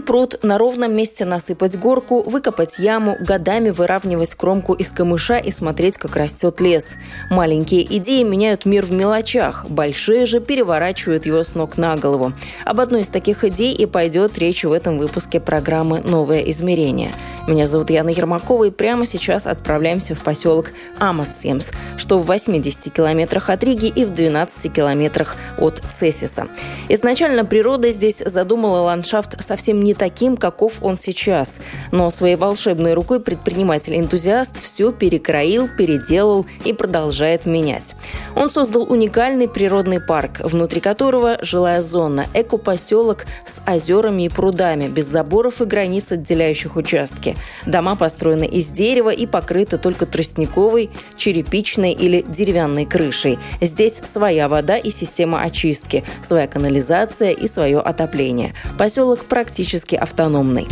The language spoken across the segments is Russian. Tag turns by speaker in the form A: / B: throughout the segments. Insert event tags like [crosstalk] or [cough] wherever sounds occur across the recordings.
A: пруд, на ровном месте насыпать горку, выкопать яму, годами выравнивать кромку из камыша и смотреть, как растет лес. Маленькие идеи меняют мир в мелочах, большие же переворачивают его с ног на голову. Об одной из таких идей и пойдет речь в этом выпуске программы «Новое измерение». Меня зовут Яна Ермакова, и прямо сейчас отправляемся в поселок Аматсемс, что в 80 километрах от Риги и в 12 километрах от Цесиса. Изначально природа здесь задумала ландшафт совсем не таким, каков он сейчас. Но своей волшебной рукой предприниматель-энтузиаст все перекроил, переделал и продолжает менять. Он создал уникальный природный парк, внутри которого жилая зона, экопоселок с озерами и прудами, без заборов и границ, отделяющих участки. Дома построены из дерева и покрыты только тростниковой, черепичной или деревянной крышей. Здесь своя вода и система очистки, своя канализация и свое отопление. Поселок практически автономный.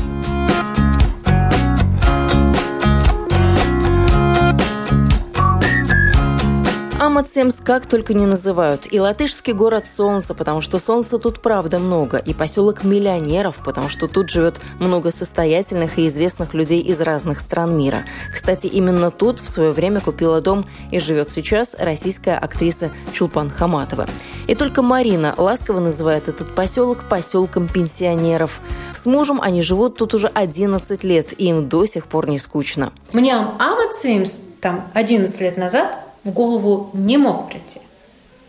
A: Амацемс как только не называют. И латышский город солнца, потому что солнца тут правда много. И поселок миллионеров, потому что тут живет много состоятельных и известных людей из разных стран мира. Кстати, именно тут в свое время купила дом и живет сейчас российская актриса Чулпан Хаматова. И только Марина ласково называет этот поселок поселком пенсионеров. С мужем они живут тут уже 11 лет, и им до сих пор не скучно.
B: Мне Амацемс там 11 лет назад в голову не мог прийти.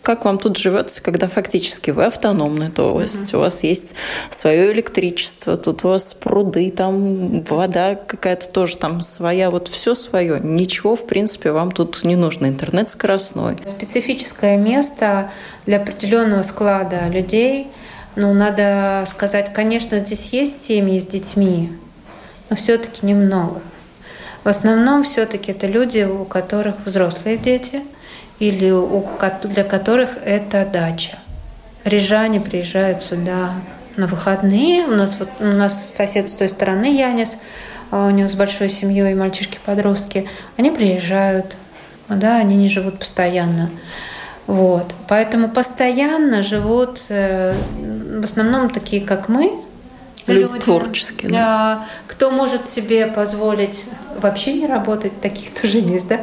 A: Как вам тут живется, когда фактически вы автономны, то есть угу. у вас есть свое электричество, тут у вас пруды, там вода какая-то тоже там своя, вот все свое. Ничего, в принципе, вам тут не нужно. Интернет скоростной.
B: Специфическое место для определенного склада людей. Ну, надо сказать, конечно, здесь есть семьи с детьми, но все-таки немного. В основном все-таки это люди, у которых взрослые дети или у, для которых это дача. Рижане приезжают сюда на выходные. У нас, вот, у нас сосед с той стороны, Янис, а у него с большой семьей мальчишки-подростки, они приезжают, да, они не живут постоянно. Вот. Поэтому постоянно живут э, в основном такие, как мы,
A: люди, люди творческие.
B: Да. Кто может себе позволить вообще не работать, таких [laughs] тоже есть, да.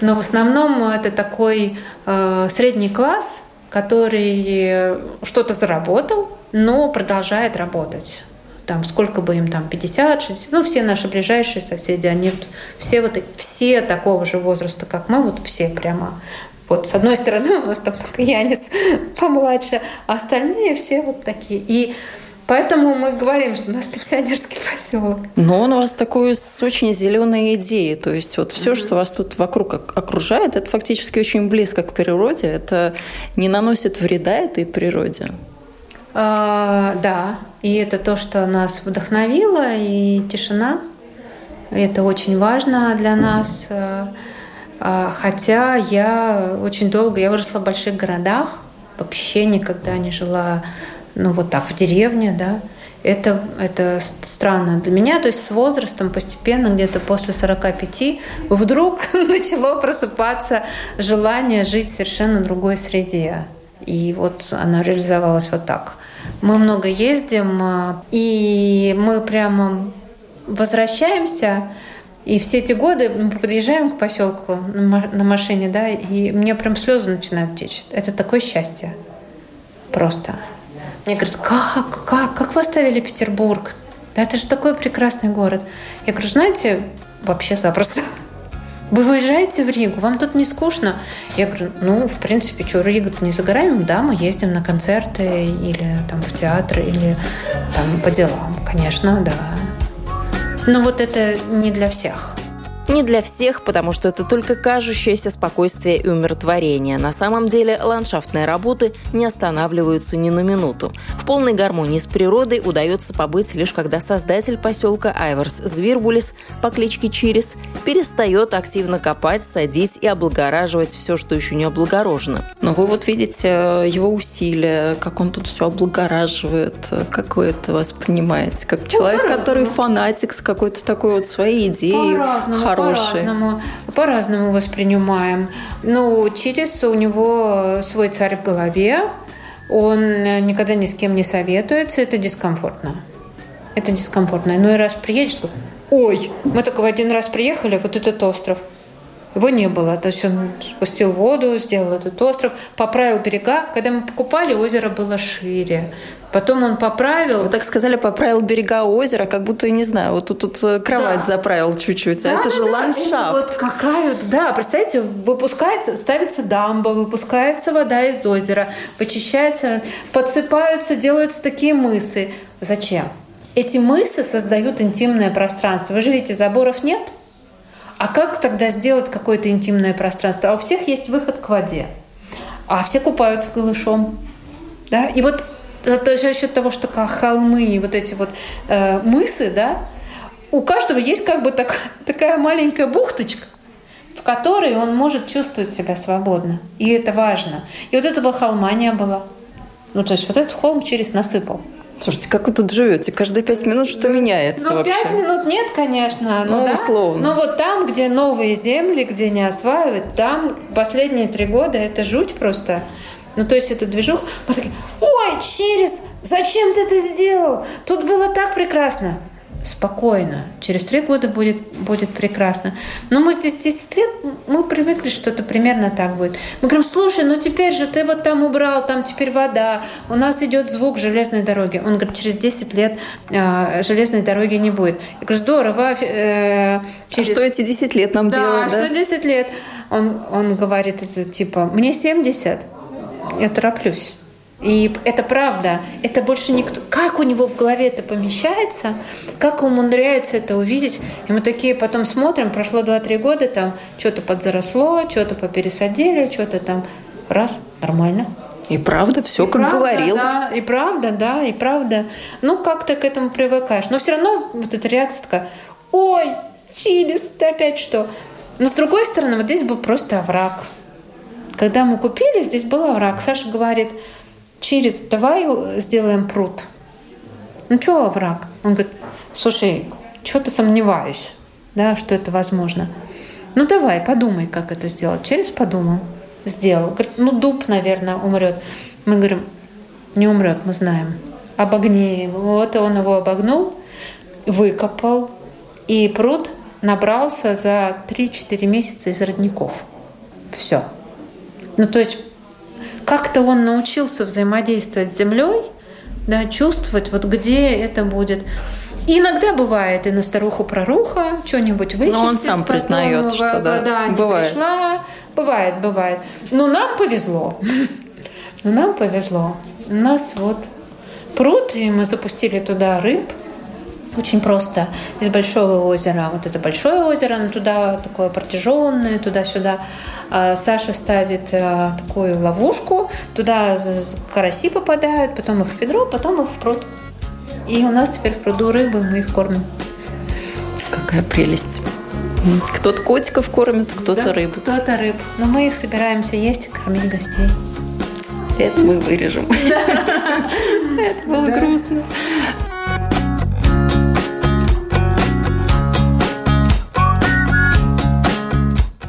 B: Но в основном это такой э, средний класс, который что-то заработал, но продолжает работать там сколько бы им там 50, 60, ну все наши ближайшие соседи, они все вот все такого же возраста, как мы, вот все прямо вот с одной стороны [laughs] у нас там только Янис [laughs] помладше, а остальные все вот такие. И Поэтому мы говорим, что у нас пенсионерский поселок.
A: Но он у вас такой с очень зеленой идеей. То есть вот все, mm-hmm. что вас тут вокруг окружает, это фактически очень близко к природе. Это не наносит вреда этой природе.
B: А, да, и это то, что нас вдохновило, и тишина. Это очень важно для нас. А, хотя я очень долго, я выросла в больших городах, вообще никогда не жила ну вот так, в деревне, да, это, это странно для меня. То есть с возрастом постепенно, где-то после 45, вдруг [laughs] начало просыпаться желание жить в совершенно другой среде. И вот она реализовалась вот так. Мы много ездим, а, и мы прямо возвращаемся, и все эти годы мы подъезжаем к поселку на машине, да, и мне прям слезы начинают течь. Это такое счастье. Просто. Мне говорят, как, как, как вы оставили Петербург? Да это же такой прекрасный город. Я говорю, знаете, вообще запросто. [laughs] Вы выезжаете в Ригу, вам тут не скучно? Я говорю, ну, в принципе, что, Рига-то не за горами, да, мы ездим на концерты или там в театры, или там по делам, конечно, да. Но вот это не для всех.
C: Не для всех, потому что это только кажущееся спокойствие и умиротворение. На самом деле ландшафтные работы не останавливаются ни на минуту. В полной гармонии с природой удается побыть лишь когда создатель поселка Айверс Звирбулис по кличке Чирис перестает активно копать, садить и облагораживать все, что еще не облагорожено. Но вы вот видите э, его усилия, как он тут все облагораживает, как вы это воспринимаете, как человек, ну, который фанатик с какой-то такой вот своей идеей,
B: хороший. По-разному, по-разному воспринимаем. Ну, через у него свой царь в голове, он никогда ни с кем не советуется, это дискомфортно. Это дискомфортно. Ну и раз приедешь, ой, мы только в один раз приехали, вот этот остров – его не было. То есть он спустил воду, сделал этот остров, поправил берега. Когда мы покупали, озеро было шире. Потом он поправил.
C: Вы так сказали, поправил берега озера, как будто, не знаю, вот тут, тут э, кровать да. заправил чуть-чуть, а да, это да, же да. ландшафт.
B: вот как краю, да, представьте, выпускается, ставится дамба, выпускается вода из озера, почищается, подсыпаются, делаются такие мысы. Зачем? Эти мысы создают интимное пространство. Вы же видите, заборов нет – а как тогда сделать какое-то интимное пространство? А у всех есть выход к воде. А все купаются голышом. Да? И вот это за счет того, что холмы, вот эти вот э, мысы, да, у каждого есть как бы так, такая маленькая бухточка, в которой он может чувствовать себя свободно. И это важно. И вот этого холма не было. Ну, то есть вот этот холм через насыпал.
C: Слушайте, как вы тут живете? Каждые пять минут что меняется
B: Ну, пять минут нет, конечно. Но, ну, да? условно. Но вот там, где новые земли, где не осваивают, там последние три года это жуть просто. Ну, то есть это движух. Мы такие, ой, через, зачем ты это сделал? Тут было так прекрасно спокойно. Через три года будет, будет прекрасно. Но мы здесь 10 лет, мы привыкли, что это примерно так будет. Мы говорим, слушай, ну теперь же ты вот там убрал, там теперь вода, у нас идет звук железной дороги. Он говорит, через 10 лет э, железной дороги не будет. Я говорю, здорово.
C: Э, через... А что эти 10 лет нам
B: да,
C: делать?
B: Да, что 10 лет? Он, он говорит, типа, мне 70, я тороплюсь. И это правда. Это больше никто... Как у него в голове это помещается, как он умудряется это увидеть. И мы такие потом смотрим, прошло 2-3 года, там что-то подзаросло, что-то попересадили, что-то там раз, нормально.
C: И правда, все и как
B: правда,
C: говорил.
B: Да, и правда, да, и правда. Ну, как ты к этому привыкаешь. Но все равно вот эта реакция такая, ой, Чилис, ты опять что? Но с другой стороны, вот здесь был просто овраг. Когда мы купили, здесь был овраг. Саша говорит, через давай сделаем пруд. Ну что враг? Он говорит, слушай, что-то сомневаюсь, да, что это возможно. Ну давай, подумай, как это сделать. Через подумал, сделал. Говорит, ну дуб, наверное, умрет. Мы говорим, не умрет, мы знаем. Обогни. Вот он его обогнул, выкопал, и пруд набрался за 3-4 месяца из родников. Все. Ну, то есть как-то он научился взаимодействовать с землей, да, чувствовать, вот где это будет. И иногда бывает и на старуху проруха что-нибудь вычистит.
C: Но он сам признает, что да,
B: вода бывает. пришла. Бывает, бывает. Но нам повезло. [laughs] Но нам повезло. У нас вот пруд, и мы запустили туда рыб. Очень просто. Из большого озера. Вот это большое озеро, но туда такое протяженное, туда-сюда. А Саша ставит э, такую ловушку, туда караси попадают, потом их в ведро, потом их в пруд. И у нас теперь в пруду рыбы, мы их кормим.
C: Какая прелесть. Кто-то котиков кормит, кто-то да, рыбу.
B: Кто-то рыб. Но мы их собираемся есть и кормить гостей.
C: Это мы вырежем. [laughs] Это было грустно.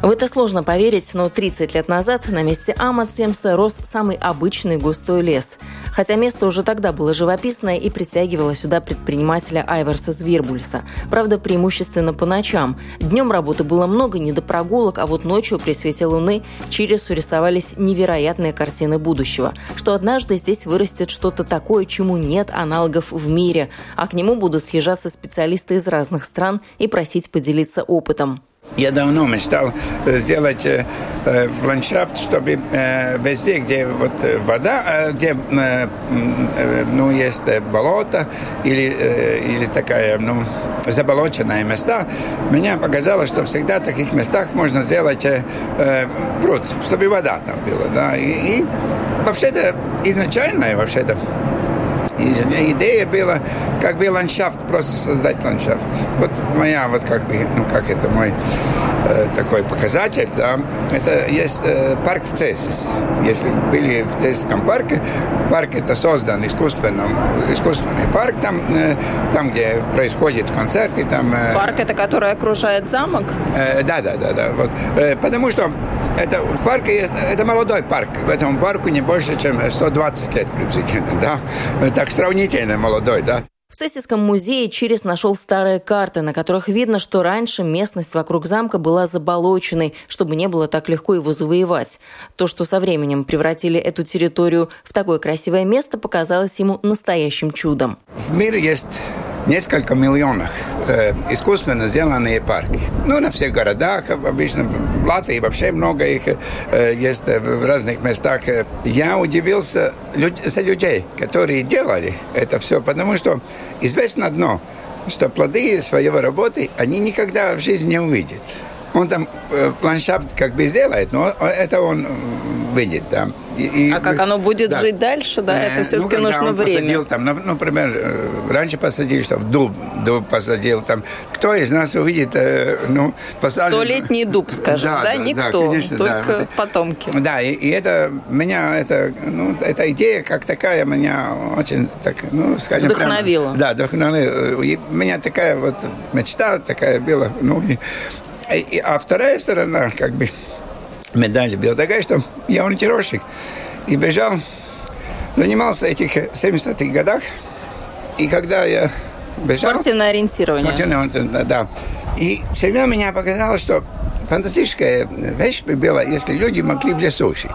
C: В это сложно поверить, но 30 лет назад на месте Амацемса рос самый обычный густой лес. Хотя место уже тогда было живописное и притягивало сюда предпринимателя Айверса Звербульса. Правда, преимущественно по ночам. Днем работы было много, не до прогулок, а вот ночью при свете луны Чирису рисовались невероятные картины будущего. Что однажды здесь вырастет что-то такое, чему нет аналогов в мире, а к нему будут съезжаться специалисты из разных стран и просить поделиться опытом.
D: Я давно мечтал э, сделать э, э, ландшафт, чтобы э, везде, где вот э, вода, э, где ну, есть болото или, или такая ну, заболоченная места, меня показало, что всегда в таких местах можно сделать пруд, чтобы вода там была. Да? И, и вообще-то изначально, вообще-то идея была, как бы ландшафт, просто создать ландшафт. Вот моя, вот как бы, ну как это мой такой показатель, да, это есть э, парк в Цесис. Если были в Цесисском парке, парк это создан искусственным, искусственный парк, там, э, там где происходят концерты, там...
C: Э, парк это который окружает замок?
D: Э, да, да, да, да. Вот, э, потому что это в парке есть, это молодой парк. В этом парку не больше, чем 120 лет приблизительно, да. Так сравнительно молодой, да.
C: В Сессийском музее Чирис нашел старые карты, на которых видно, что раньше местность вокруг замка была заболоченной, чтобы не было так легко его завоевать. То, что со временем превратили эту территорию в такое красивое место, показалось ему настоящим чудом.
D: В мире есть несколько миллионов э, искусственно сделанные парки. Ну, на всех городах, обычно в Латвии вообще много их э, есть в разных местах. Я удивился люд, за людей, которые делали это все, потому что известно одно, что плоды своего работы они никогда в жизни не увидят. Он там э, ландшафт как бы сделает, но это он выйдет, да.
C: И, а как оно будет да. жить дальше, да, это все-таки ну, нужно время.
D: Посадил, там, например, э, раньше посадили, что в дуб, дуб посадил, там, кто из нас увидит, э, ну,
C: посажен... Столетний дуб, скажем, да, да? да Никто, да, конечно, только да. потомки.
D: Да, и, и это, меня, это, ну, эта идея как такая меня очень, так, ну, скажем,
C: Вдохновила.
D: Прямо, да, вдохновила. И у меня такая вот мечта такая была, ну, и, и, а вторая сторона, как бы, медали была такая, что я ориентировщик. И бежал, занимался этих 70-х годах. И когда я бежал...
C: Спортивное ориентирование.
D: Спортивное, да. И всегда меня показалось, что фантастическая вещь бы была, если люди могли в лесу жить.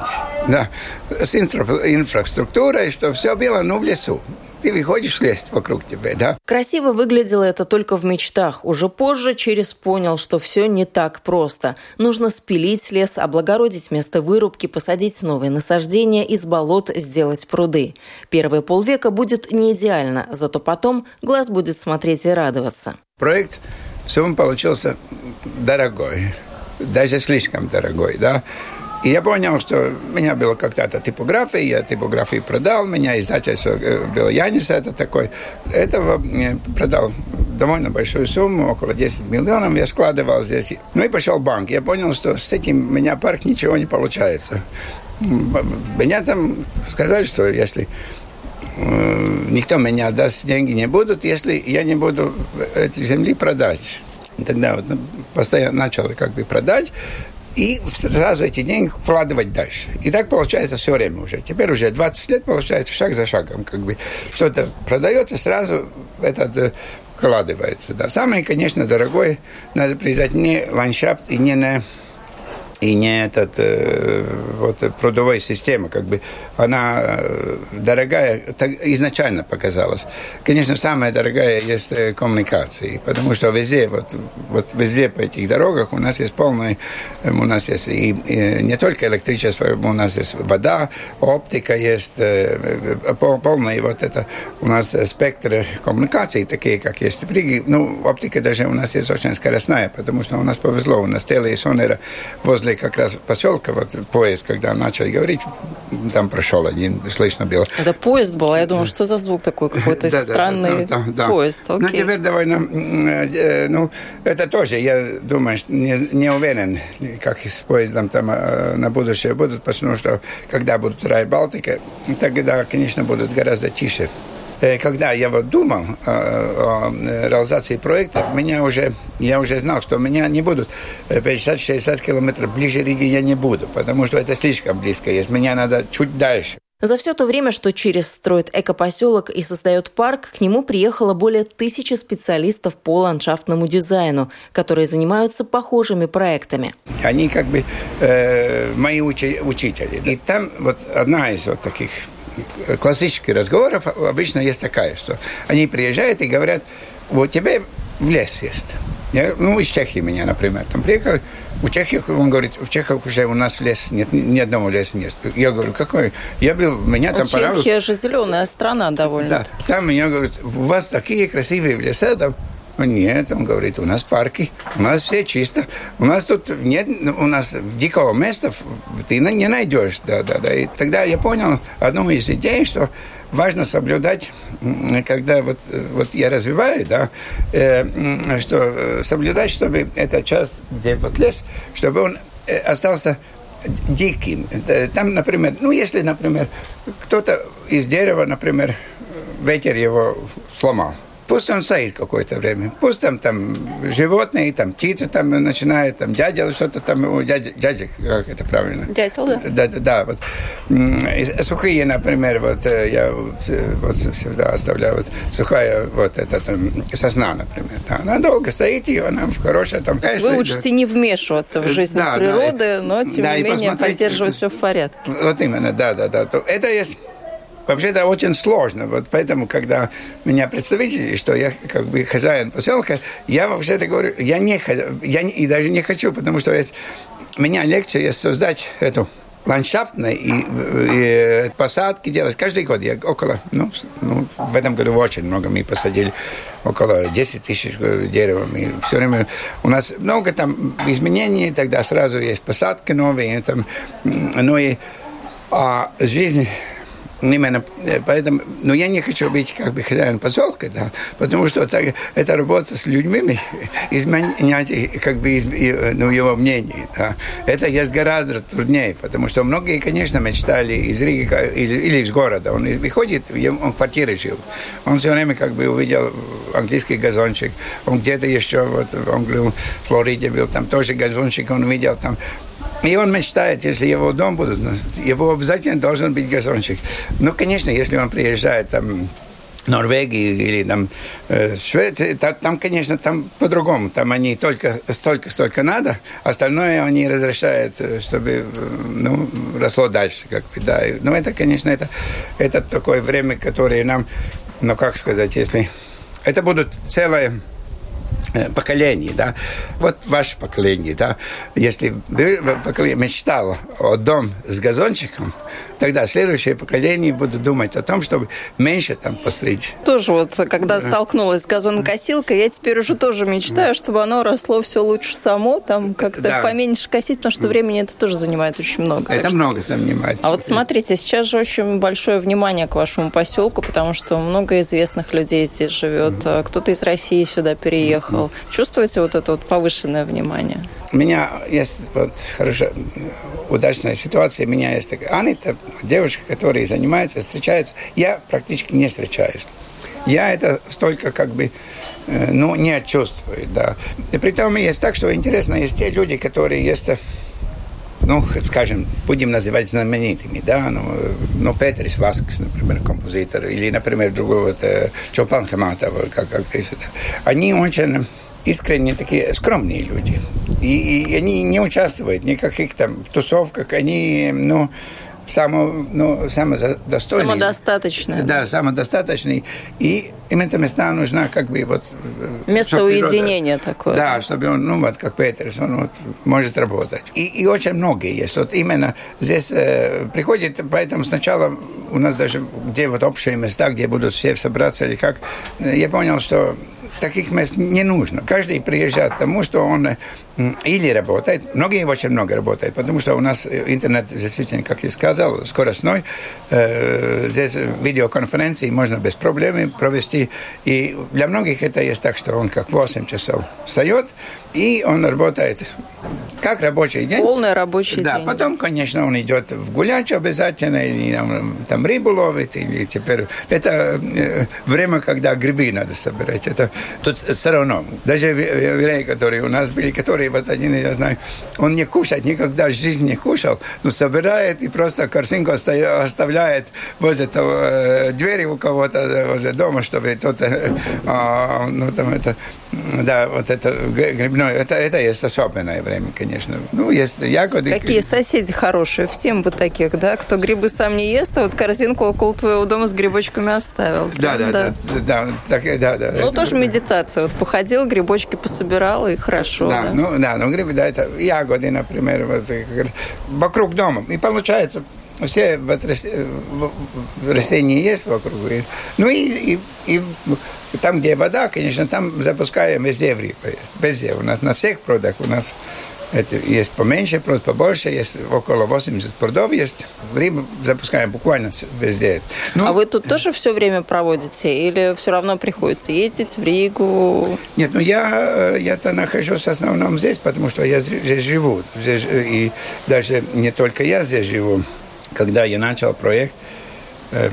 D: Да, с инфра инфраструктурой, что все было, ну, в лесу ты выходишь, лезть вокруг тебя, да?
C: Красиво выглядело это только в мечтах. Уже позже Через понял, что все не так просто. Нужно спилить лес, облагородить место вырубки, посадить новые насаждения, из болот сделать пруды. Первые полвека будет не идеально, зато потом глаз будет смотреть и радоваться.
D: Проект все получился дорогой, даже слишком дорогой, да. И я понял, что у меня была когда-то типография, я типографию продал, меня издательство э, было Янис, это такой. Этого продал довольно большую сумму, около 10 миллионов я складывал здесь. Ну и пошел в банк. Я понял, что с этим у меня парк ничего не получается. Меня там сказали, что если э, никто меня даст деньги не будут, если я не буду эти земли продать. Тогда вот ну, постоянно начал как бы продать и сразу эти деньги вкладывать дальше. И так получается все время уже. Теперь уже 20 лет получается шаг за шагом. Как бы что-то продается, сразу этот э, вкладывается. Да. Самое, конечно, дорогое, надо признать, не ландшафт и не на и не этот э, вот прудовая система, как бы она э, дорогая, так изначально показалась. Конечно, самая дорогая есть э, коммуникации, потому что везде, вот, вот везде по этих дорогах у нас есть полный, у нас есть и, и не только электричество, у нас есть вода, оптика есть, полный вот это, у нас спектр коммуникаций такие, как есть в Риге. Ну, оптика даже у нас есть очень скоростная, потому что у нас повезло, у нас теле и сонера возле возле как раз поселка, вот поезд, когда начали говорить, там прошел один, слышно было.
C: Это поезд был, а я думаю, что за звук такой какой-то странный поезд.
D: Ну, теперь довольно, ну, это тоже, я думаю, не, не уверен, как с поездом там э, на будущее будут, потому что когда будут Рай Балтика, тогда, конечно, будут гораздо тише когда я вот думал э, о реализации проекта, меня уже, я уже знал, что меня не будут 50-60 километров ближе Риги я не буду, потому что это слишком близко есть. Меня надо чуть дальше.
C: За все то время, что Через строит экопоселок и создает парк, к нему приехало более тысячи специалистов по ландшафтному дизайну, которые занимаются похожими проектами.
D: Они как бы э, мои учи- учители. И там вот одна из вот таких классических разговоров обычно есть такая, что они приезжают и говорят, вот тебе в лес есть. Я, ну, из Чехии меня, например, там приехал, у Чехии, он говорит, в Чехах уже у нас лес нет, ни одного леса нет. Я говорю, какой? Я был, меня там понравилось.
C: Чехия же зеленая страна довольно.
D: Да, там меня говорят, у вас такие красивые леса, да, нет, он говорит, у нас парки, у нас все чисто. У нас тут нет, у нас дикого места ты не найдешь. Да, да, да. И тогда я понял одну из идей, что важно соблюдать, когда вот, вот я развиваю, да, э, что э, соблюдать, чтобы эта часть, где вот лес, чтобы он э, остался диким. Там, например, ну, если, например, кто-то из дерева, например, ветер его сломал, Пусть он стоит какое-то время. Пусть там, там животные, там птицы там начинают, там дядя что-то там, дядя, дядя, как это правильно?
C: Дятел, да?
D: Да, да, да. Вот. Сухие, например, вот э, я вот всегда оставляю вот сухая вот эта там сосна, например. Да. Она долго стоит, и она в хорошая там...
C: Вы учите не вмешиваться в жизнь да, природы, да, но тем да, не менее поддерживать все в порядке.
D: Вот именно, да, да, да. Это есть Вообще это очень сложно. Вот поэтому, когда меня представители, что я как бы хозяин поселка, я вообще-то говорю, я не я и даже не хочу, потому что есть, меня легче есть создать эту ландшафтные и, и посадки делать. Каждый год я около, ну, ну, в этом году очень много мы посадили, около 10 тысяч деревьев. И все время у нас много там изменений, тогда сразу есть посадки новые. Там, ну и а жизнь именно э, поэтому, но я не хочу быть как бы хозяин поселка, да, потому что так, это работа с людьми, изменять как бы из, ну, его мнение, да. Это есть гораздо труднее, потому что многие, конечно, мечтали из Риги или, или из города. Он выходит, он в квартире жил, он все время как бы увидел английский газончик, он где-то еще вот в Англии, в Флориде был, там тоже газончик, он увидел там и он мечтает, если его дом будут, его обязательно должен быть газончик. Ну, конечно, если он приезжает там Норвегии или там э, Швеции, там, там, конечно, там по-другому. Там они только столько, столько надо, остальное они разрешают, э, чтобы э, ну, росло дальше, как бы, да. Но это, конечно, это, это такое время, которое нам, ну, как сказать, если... Это будут целое Э, поколений, да. Вот ваше поколение, да. Если поколение мечтало о дом с газончиком, тогда следующее поколение будет думать о том, чтобы меньше там постричь.
C: Тоже вот, когда столкнулась с газонокосилкой, я теперь уже тоже мечтаю, чтобы оно росло все лучше само, там как-то да. поменьше косить, потому что времени это тоже занимает очень много.
D: Это много занимает.
C: А вот смотрите, сейчас же очень большое внимание к вашему поселку, потому что много известных людей здесь живет. Кто-то из России сюда переехал делал. Чувствуете вот это вот повышенное внимание?
D: У меня есть вот хорошая, удачная ситуация. У меня есть такая Анита, девушка, которая занимается, встречается. Я практически не встречаюсь. Я это столько как бы, э, ну, не чувствую, да. И при том есть так, что интересно, есть те люди, которые есть ну, скажем, будем называть знаменитыми, да, ну, ну Петрис Васкс, например, композитор, или, например, другой вот э, Чопан Хаматов, как актриса, да. они очень искренне такие скромные люди. И, и они не участвуют в никаких там тусовках, они, ну, само, ну, самодостойный.
C: Самодостаточный.
D: Да, самодостаточный. И им это места нужна как бы вот...
C: Место уединения природа, такое.
D: Да, чтобы он, ну вот как Петерс, он вот может работать. И, и очень многие есть. Вот именно здесь э, приходит, поэтому сначала у нас даже где вот общие места, где будут все собраться или как, я понял, что таких мест не нужно. Каждый приезжает к тому, что он или работает, многие очень много работают, потому что у нас интернет действительно, как я сказал, скоростной. Э, здесь видеоконференции можно без проблем провести. И для многих это есть так, что он как 8 часов встает, и он работает как рабочий день.
C: Полный рабочий
D: да,
C: день.
D: Да, потом, конечно, он идет в гулять обязательно, или там, там рыбу ловит, или теперь... Это э, время, когда грибы надо собирать. Это тут все равно. Даже евреи, которые у нас были, которые который, вот один, я знаю, он не кушает, никогда в жизни не кушал, но собирает и просто корзинку оставляет возле того, э, двери у кого-то э, возле дома, чтобы тот, э, а, ну, там это, да, вот это грибное, это, это есть особенное время, конечно. Ну, есть ягоды.
C: Какие соседи хорошие, всем бы таких, да, кто грибы сам не ест, а вот корзинку около твоего дома с грибочками оставил.
D: Да, да, да, да, да, так, да, да.
C: Ну, тоже медитация. Вот походил, грибочки пособирал, и хорошо.
D: Да,
C: да?
D: ну, да, ну, грибы, да, это ягоды, например, вот, вокруг дома. И получается, все растения есть вокруг. Ну и, и, и там, где вода, конечно, там запускаем везде в рыбы. Везде. У нас на всех продах у нас это есть поменьше пруд, побольше, есть около 80 прудов есть. Рим запускаем буквально везде.
C: Ну, а вы тут тоже все время проводите или все равно приходится ездить в Ригу?
D: Нет, ну я, я-то нахожусь в основном здесь, потому что я здесь живу. Здесь, и даже не только я здесь живу. Когда я начал проект, Э,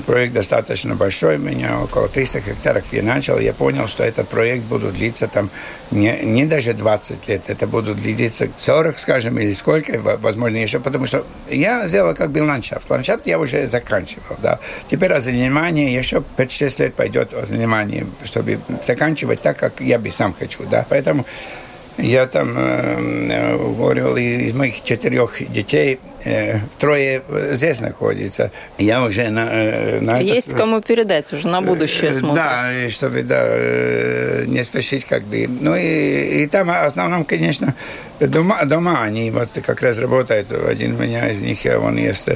D: проект достаточно большой, у меня около 300 гектаров я начал, я понял, что этот проект будет длиться там не, не даже 20 лет, это будут длиться 40, скажем, или сколько, возможно, еще, потому что я сделал как бы ландшафт. Ландшафт я уже заканчивал, да. Теперь занимание еще 5-6 лет пойдет занимание, чтобы заканчивать так, как я бы сам хочу, да. Поэтому я там э, говорил, из моих четырех детей э, трое здесь находится. Я уже на,
C: на Есть это... кому передать, уже на будущее смотрите.
D: Да, чтобы да, не спешить как бы. Ну и, и там в основном, конечно, дома, дома они вот как раз работают. Один у меня из них, он есть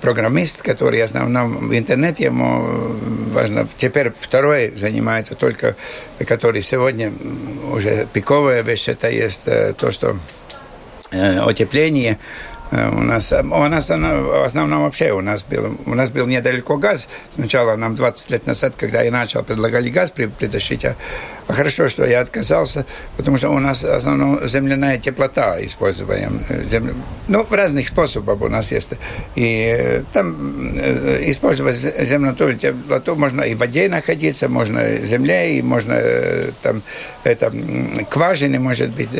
D: программист, который в основном в интернете ему важно. Теперь второй занимается только, который сегодня уже пиковая вещь, это есть э, то, что э, утепление Э, у нас, э, у нас в основном вообще у нас был, у нас был недалеко газ. Сначала нам 20 лет назад, когда я начал, предлагали газ. А, а хорошо, что я отказался, потому что у нас в основном земляная теплота используем. Э, Земля, ну, в разных способах у нас есть. И там использовать земляную теплоту можно и в воде находиться, можно в земле, и можно там это, кважины, может быть,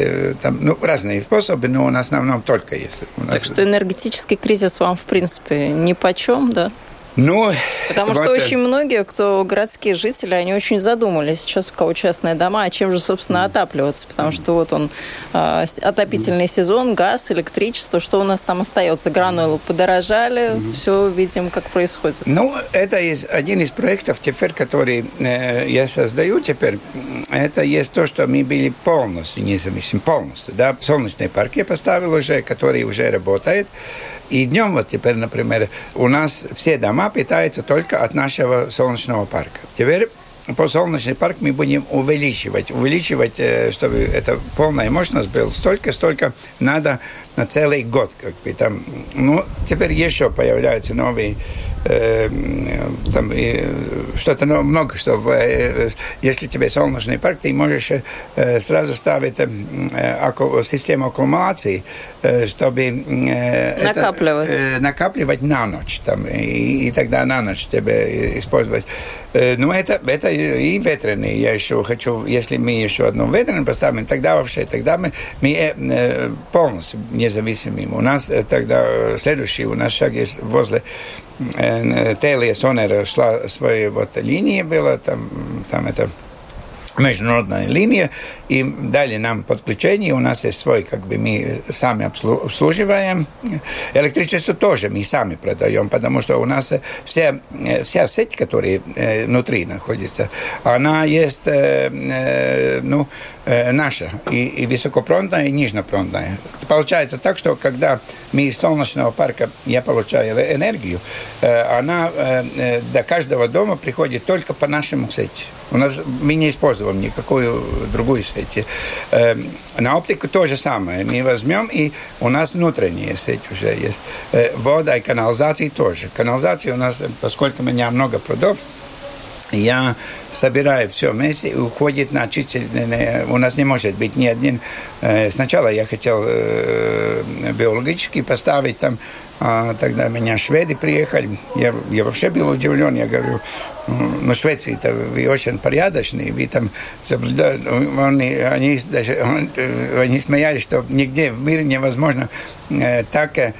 D: там, ну, разные способы, но у нас в основном только есть. У нас
C: так что энергетический кризис вам, в принципе, ни по чем, да?
D: Ну,
C: Потому что очень многие, кто городские жители, они очень задумались сейчас, у кого частные дома, а чем же, собственно, отапливаться? Потому что вот он, э, отопительный сезон, газ, электричество, что у нас там остается? Гранулы подорожали, mm-hmm. все видим, как происходит.
D: Ну, это из, один из проектов теперь, который э, я создаю теперь, это есть то, что мы были полностью независимы, полностью, да, солнечный парк я поставил уже, который уже работает, и днем вот теперь, например, у нас все дома питаются только от нашего солнечного парка. Теперь по солнечный парк мы будем увеличивать, увеличивать, э, чтобы это полная мощность была. Столько, столько надо на целый год, как бы там. Ну, теперь еще появляются новые э, там что-то ну, много что э, если тебе солнечный парк ты можешь э, сразу ставить э, систему аккумуляции э, чтобы
C: э, накапливать.
D: это, э, накапливать на ночь там и, и тогда на ночь тебе использовать. Э, ну это это и ветреные. Я еще хочу если мы еще одну ветреную поставим тогда вообще тогда мы, мы э, полностью независимым у нас э, тогда следующий у нас шаг есть возле Телия Sonera шла своей вот линии было, там, там это международная линия, и дали нам подключение, у нас есть свой, как бы мы сами обслуживаем. Электричество тоже мы сами продаем, потому что у нас вся, вся сеть, которая внутри находится, она есть ну, наша, и, и высокопроводная, и нижнепроводная. Получается так, что когда мы из солнечного парка, я получаю энергию, она до каждого дома приходит только по нашему сети. У нас мы не используем никакую другую сеть. Э, на оптику то же самое. Мы возьмем, и у нас внутренняя сеть уже есть. Э, вода и канализация тоже. Канализация у нас, поскольку у меня много прудов, я собираю все вместе и уходит на очистительное. У нас не может быть ни один. Э, сначала я хотел биологически поставить там А тогда меня шведы приехали. Я, я вообще был удивлен. Я говорю, ну, Швеции-то вы очень порядочные, вы там соблюдаете. Они, они, даже, они смеялись, что нигде в мире невозможно э, так э,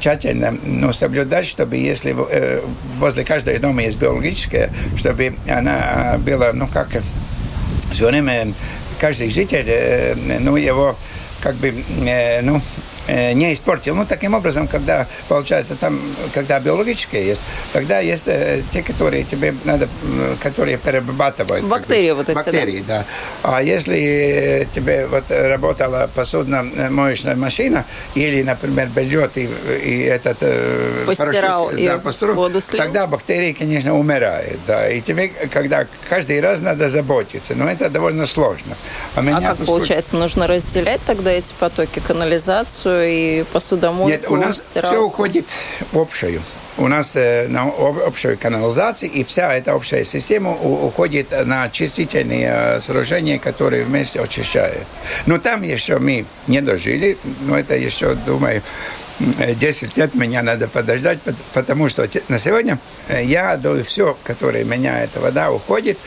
D: тщательно ну, соблюдать, чтобы если э, возле каждого дома есть биологическая, чтобы она была, ну как, все время каждый житель, э, ну его как бы, э, ну, Э, не испортил. Ну, таким образом, когда, получается, там, когда биологическое есть, тогда есть э, те, которые тебе надо, которые перерабатывают.
C: Бактерии вот эти,
D: Бактерии, да. да. А если тебе вот работала посудно-моечная машина, или, например, белье и, и этот
C: э, постирал,
D: порошок, и да, постирал, воду слил. тогда бактерии, конечно, умирают. Да. И тебе, когда каждый раз надо заботиться, но это довольно сложно.
C: А, а как поскольку... получается, нужно разделять тогда эти потоки, канализацию и посудомойку,
D: Нет, у нас стиралку. все уходит в общую. У нас э, на общую канализацию, и вся эта общая система уходит на очистительные э, сооружения, которые вместе очищают. Но там еще мы не дожили, но это еще, думаю, 10 лет меня надо подождать, потому что на сегодня э, я даю все, которое меня эта вода уходит,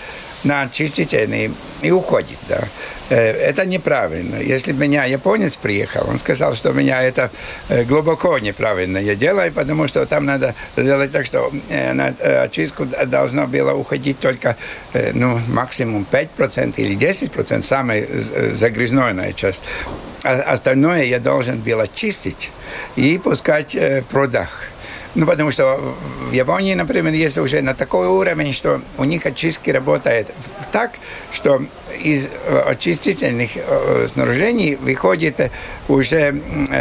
D: на очистительный и уходит. Да. Э, это неправильно. Если меня японец приехал, он сказал, что меня это э, глубоко неправильно я делаю, потому что там надо сделать так, что э, на очистку должно было уходить только ну, максимум 5% или 10%, самая загрязненная часть. А остальное я должен был очистить и пускать в прудах. Ну, потому что в Японии, например, есть уже на такой уровень, что у них очистки работает так, что из э, очистительных э, снаружений выходит уже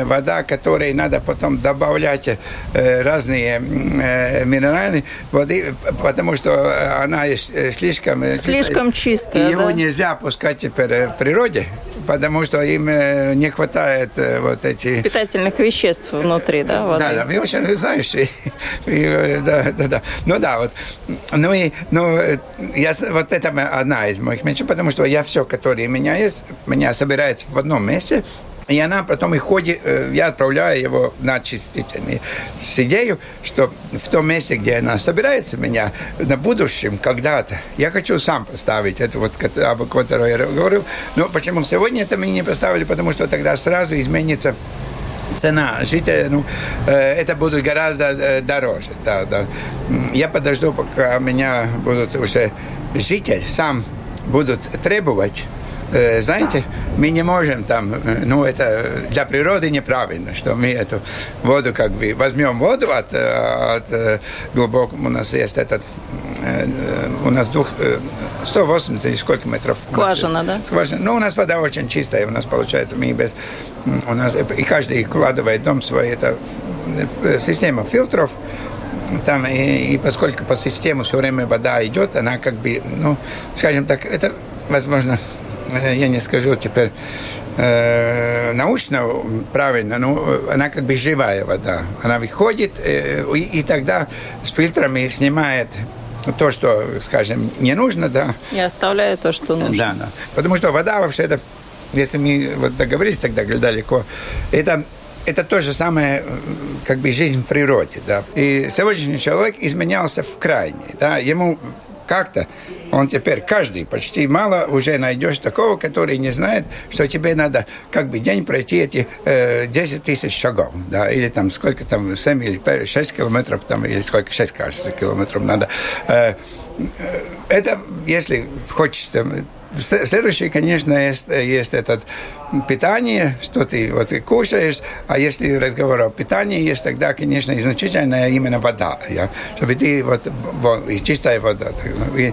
D: вода, которой надо потом добавлять э, разные минеральные воды, потому что она слишком...
C: Слишком чистая,
D: И его да? нельзя пускать теперь в природе, потому что им не хватает вот эти...
C: Питательных веществ внутри, да,
D: воды? Да, да, вы очень знаете. да, да, да. Ну да, вот. Ну и, ну, я, вот это одна из моих мечт, потому что я все, которое у меня есть, меня собирается в одном месте, и она потом и ходит, э, я отправляю его на чистительный с идеей, что в том месте, где она собирается меня, на будущем, когда-то, я хочу сам поставить это вот, об котором я говорил. Но почему сегодня это мы не поставили? Потому что тогда сразу изменится цена жителя, ну, э, это будет гораздо э, дороже. Да, да. Я подожду, пока меня будут уже житель сам будут требовать Э, знаете, мы не можем там, э, ну, это для природы неправильно, что мы эту воду как бы возьмем воду от, э, от глубокого, у нас есть этот, у нас двух, 180 или сколько метров?
C: Скважина, да?
D: Скважина. Ну, у нас вода очень чистая, у нас получается, мы без, у нас, и каждый вкладывает дом свой, это система фильтров, там, и, и поскольку по системе все время вода идет, она как бы, ну, скажем так, это, возможно, я не скажу теперь э, научно правильно, но она как бы живая вода. Она выходит, э, и, и тогда с фильтрами снимает то, что, скажем, не нужно, да.
C: И оставляет то, что нужно.
D: Да, да. Потому что вода вообще это, если мы вот договорились тогда далеко, это это то же самое, как бы жизнь в природе, да. И сегодняшний человек изменялся в крайне, да. Ему как-то он теперь каждый, почти мало уже найдешь такого, который не знает, что тебе надо как бы день пройти эти э, 10 тысяч шагов, да, или там сколько там, 7 или 5, 6 километров, там, или сколько, 6, кажется, километров надо. Э, э, это, если хочешь, там, Следующее, конечно, есть, есть это питание, что ты вот кушаешь, а если разговор о питании есть, тогда, конечно, и значительная именно вода, я, чтобы ты вот, вот и чистая вода. И,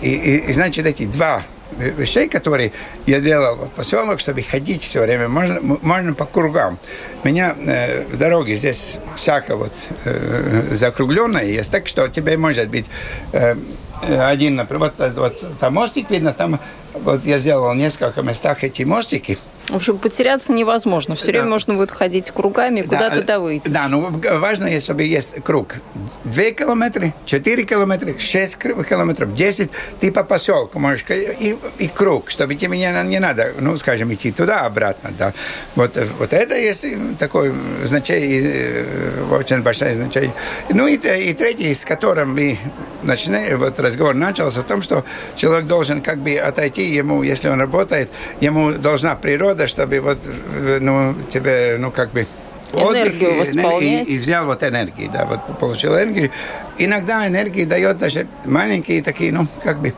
D: и, и, и значит, эти два вещей, которые я делал в поселок, чтобы ходить все время, можно, можно по кругам. У меня э, в дороге здесь всякое вот э, закругленное есть, так что тебе может быть э, один, например, вот, вот там мостик видно, там вот я сделал в нескольких местах эти мостики,
C: В общем, потеряться невозможно. Все да. время можно будет ходить кругами, куда-то да, довыть.
D: Да, ну важно, чтобы есть круг. Две километры, четыре километра, шесть километров, десять. Ты по поселку можешь и, и круг, чтобы тебе не, не надо, ну, скажем, идти туда-обратно. Да. Вот, вот это есть такое значение, очень большое значение. Ну и, и третий, с которым мы начали, вот разговор начался о том, что человек должен как бы отойти ему, если он работает, ему должна природа, чтобы вот, ну, тебе, ну, как бы
C: отдых
D: и, и взял вот энергии, да, вот получил энергию. Иногда энергии дает даже маленькие такие, ну, как бы,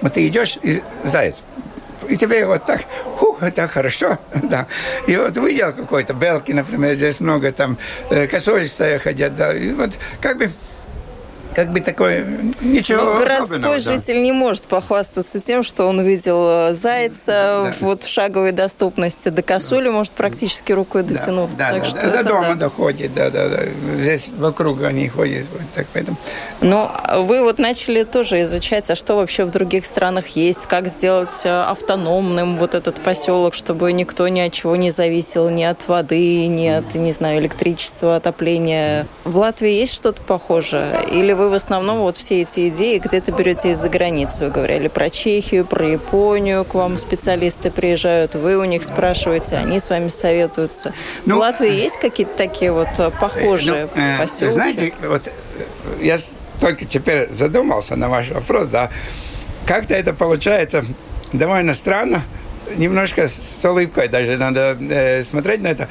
D: вот ты идешь, и заяц, и тебе вот так, ху, это хорошо, [laughs] да. И вот видел какой-то белки, например, здесь много там э, косолистые ходят, да, и вот как бы как бы такое ничего
C: Но городской житель да. не может похвастаться тем, что он увидел э, зайца да. вот в шаговой доступности. До косули может практически рукой дотянуться.
D: Да, так да, что да, до дома да. доходит, да, да, да. Здесь вокруг они ходят. Вот так, поэтому.
C: Но вы вот начали тоже изучать, а что вообще в других странах есть, как сделать э, автономным вот этот поселок, чтобы никто ни от чего не зависел, ни от воды, ни от, не знаю, электричества, отопления. В Латвии есть что-то похожее? Или вы вы в основном вот все эти идеи где-то берете из-за границы. Вы говорили про Чехию, про Японию, к вам специалисты приезжают, вы у них спрашиваете, они с вами советуются. Ну, в Латвии есть какие-то такие вот э, похожие ну, э, поселки?
D: Знаете, вот я только теперь задумался на ваш вопрос, да, как-то это получается довольно странно, немножко с улыбкой даже надо э, смотреть на это.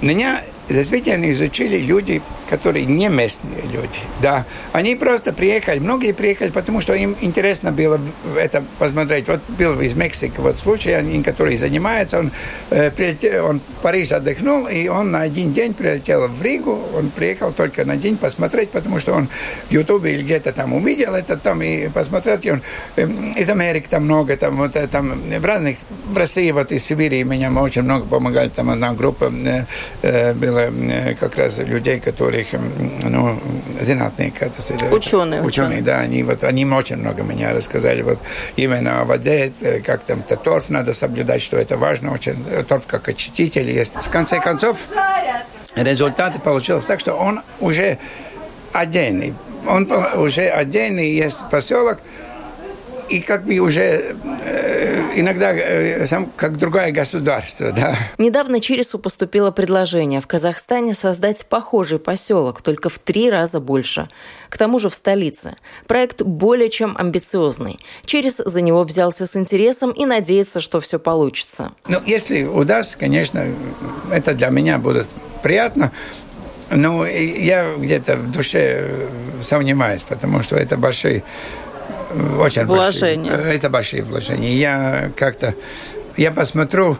D: Меня действительно изучили люди, которые не местные люди. Да. Они просто приехали, многие приехали, потому что им интересно было это посмотреть. Вот был из Мексики вот случай, они, который занимается, он, э, прилетел, он в Париж отдохнул, и он на один день прилетел в Ригу, он приехал только на день посмотреть, потому что он в Ютубе или где-то там увидел это там и посмотрел, и он э, из Америки там много, там вот э, там в разных, в России, вот из Сибири меня очень много помогали, там одна группа э, э была э, как раз людей, которых, ну, зинатники, это
C: ученые, ученые,
D: ученые, да, они вот, они очень много мне рассказали, вот именно о воде, э, как там -то торф надо соблюдать, что это важно очень, торф как очиститель есть. В конце концов, результаты получилось так, что он уже отдельный, он уже отдельный есть поселок, и как бы уже э, иногда э, сам как другое государство, да.
C: Недавно Чирису поступило предложение в Казахстане создать похожий поселок, только в три раза больше. К тому же в столице. Проект более чем амбициозный. Чирис за него взялся с интересом и надеется, что все получится.
D: Ну, если удастся, конечно, это для меня будет приятно. Но я где-то в душе сомневаюсь, потому что это большие очень
C: вложения.
D: Большие. Это большие вложения. Я как-то, я посмотрю,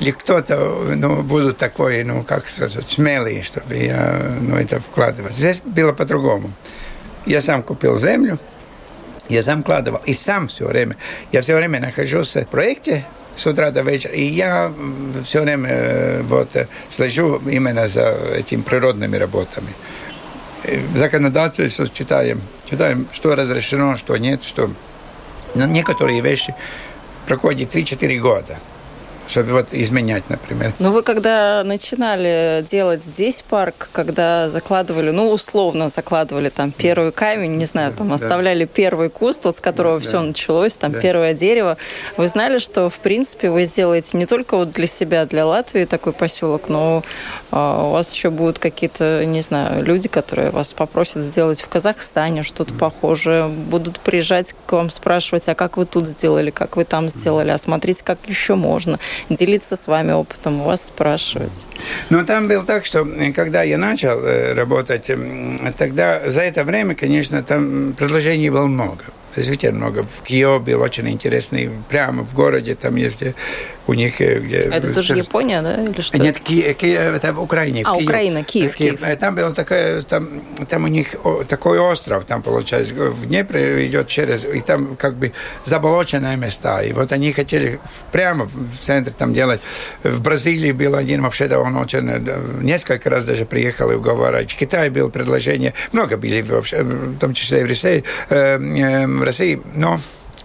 D: ли кто-то, ну, будут такой, ну, как сказать, смелый, чтобы я, ну, это вкладывать. Здесь было по-другому. Я сам купил землю, я сам вкладывал, и сам все время. Я все время нахожусь в проекте, с утра до вечера. И я все время э, вот, слежу именно за этими природными работами законодательство читаем, читаем, что разрешено, что нет, что некоторые вещи проходят 3-4 года чтобы вот изменять, например.
C: Но вы когда начинали делать здесь парк, когда закладывали, ну, условно закладывали там первый камень, не знаю, там оставляли да. первый куст, вот с которого да, все началось, там да. первое дерево, вы знали, что, в принципе, вы сделаете не только вот для себя, для Латвии такой поселок, но а, у вас еще будут какие-то, не знаю, люди, которые вас попросят сделать в Казахстане что-то похожее, будут приезжать к вам спрашивать, а как вы тут сделали, как вы там сделали, а смотрите, как еще можно делиться с вами опытом, у вас спрашивать.
D: Ну, там было так, что э, когда я начал э, работать, тогда за это время, конечно, там предложений было много действительно много. В Кио был очень интересный, прямо в городе, там есть у них... Э, где,
C: это тоже Япония, да, или что?
D: Нет, Ки, Ки, это в Украине.
C: А, в Украина, Киев, Киев.
D: Киев. Там был такой, там, там у них такой остров, там, получается, в Днепре идет через, и там как бы заболоченные места. И вот они хотели прямо в центре там делать. В Бразилии был один, вообще он очень, э, несколько раз даже приехал и уговаривать. В Китае было предложение, много были вообще, в том числе и в России, э, в России, но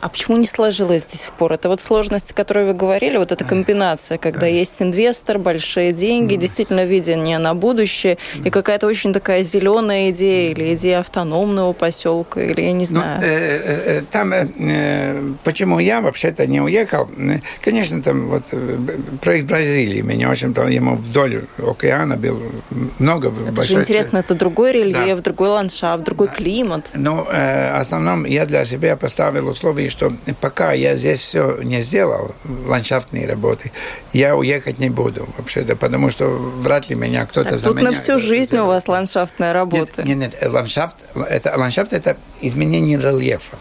C: А почему не сложилось до сих пор? Это вот сложность, о которой вы говорили, вот эта комбинация, когда да. есть инвестор, большие деньги, mm. действительно видение на будущее, mm. и какая-то очень такая зеленая идея или идея автономного поселка, или я не ну, знаю. Ну, э,
D: э, там, э, почему я вообще-то не уехал? Конечно, там вот э, проект Бразилии меня очень ему вдоль океана был много
C: это большой... же интересно, это другой рельеф, да. другой ландшафт, другой да. климат.
D: Ну, э, в основном я для себя поставил условие, что пока я здесь все не сделал, ландшафтные работы, я уехать не буду вообще-то, потому что вряд ли меня кто-то так,
C: за меня... Тут на всю жизнь у вас ландшафтная работа.
D: Нет, нет, нет ландшафт, это, ландшафт – это изменение рельефа.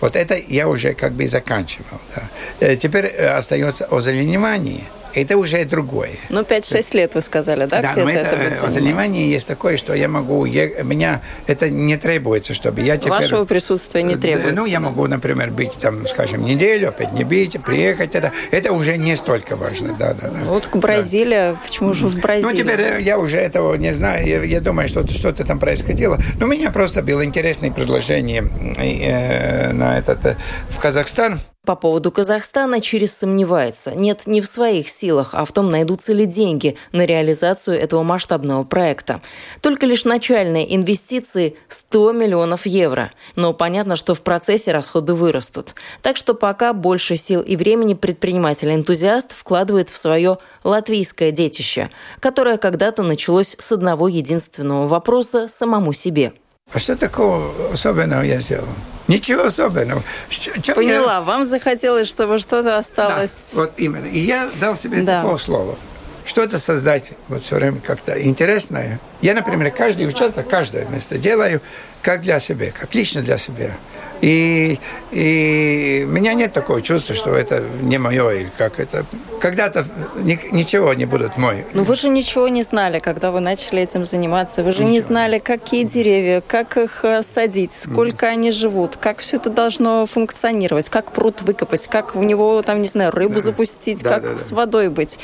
D: Вот это я уже как бы заканчивал. Да. Э, теперь э, остается озеленевание – это уже другое.
C: Ну, 5-6 лет вы сказали, да?
D: Да, но это, это занимание есть такое, что я могу, я, меня это не требуется, чтобы я теперь...
C: Вашего присутствия не требуется.
D: Ну, я могу, например, быть там, скажем, неделю, опять не быть, приехать, это, это уже не столько важно, да, да, да.
C: Вот к Бразилии, да. почему же в Бразилии?
D: Ну, теперь я уже этого не знаю, я, я думаю, что что-то там происходило. Но у меня просто было интересное предложение э, на этот, э, в Казахстан,
C: по поводу Казахстана Через сомневается. Нет, не в своих силах, а в том, найдутся ли деньги на реализацию этого масштабного проекта. Только лишь начальные инвестиции – 100 миллионов евро. Но понятно, что в процессе расходы вырастут. Так что пока больше сил и времени предприниматель-энтузиаст вкладывает в свое латвийское детище, которое когда-то началось с одного единственного вопроса самому себе.
D: А что такого особенного я сделал? Ничего особенного.
C: Чем Поняла, я... вам захотелось, чтобы что-то осталось.
D: Да, вот именно. И я дал себе да. такое слово. Что-то создать вот все время как-то интересное. Я, например, каждый участок, каждое место делаю как для себя, как лично для себя. И, и у меня нет такого чувства, что это не мое, или как это. Когда-то ни, ничего не будет мой.
C: Но вы же ничего не знали, когда вы начали этим заниматься. Вы же ничего. не знали, какие деревья, как их э, садить, сколько mm. они живут, как все это должно функционировать, как пруд выкопать, как в него, там, не знаю, рыбу да. запустить, да, как да, да. с водой быть.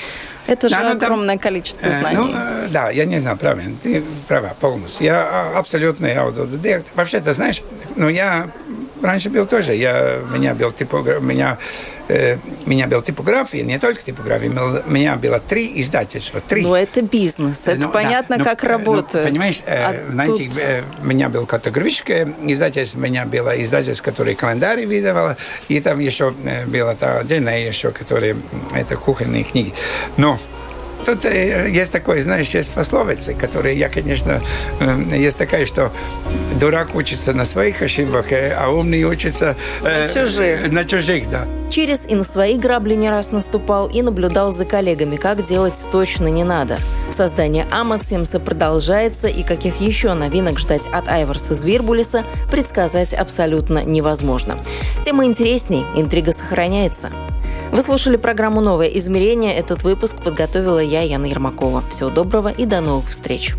C: Это же да, ну, огромное там, количество э, знаний. Ну,
D: э, да, я не знаю, правильно, ты права полностью. Я а, абсолютно аутодидакт. Вообще, ты знаешь, ну, я раньше был тоже. Я, у меня был типограф, меня, э, меня был типография, не только типография, у меня было три издательства. Три.
C: Ну, это бизнес, это ну, понятно, да, как ну, работает.
D: Ну, понимаешь, э, а знаете, тут... э, у меня был категорическое издательство, у меня было издательство, которое календарь видывало, и там еще э, было отдельное еще, которое, это кухонные книги. Но Тут э, есть такое, знаешь, есть пословицы, которые я, конечно, э, есть такая, что дурак учится на своих ошибках, э, а умный учится
C: на чужих.
D: На чужих, да.
C: Через и на свои грабли не раз наступал и наблюдал за коллегами, как делать точно не надо. Создание Амацимса продолжается, и каких еще новинок ждать от Айварса Звирбулиса предсказать абсолютно невозможно. Тема интересней, интрига сохраняется. Вы слушали программу «Новое измерение». Этот выпуск подготовила я, Яна Ермакова. Всего доброго и до новых встреч.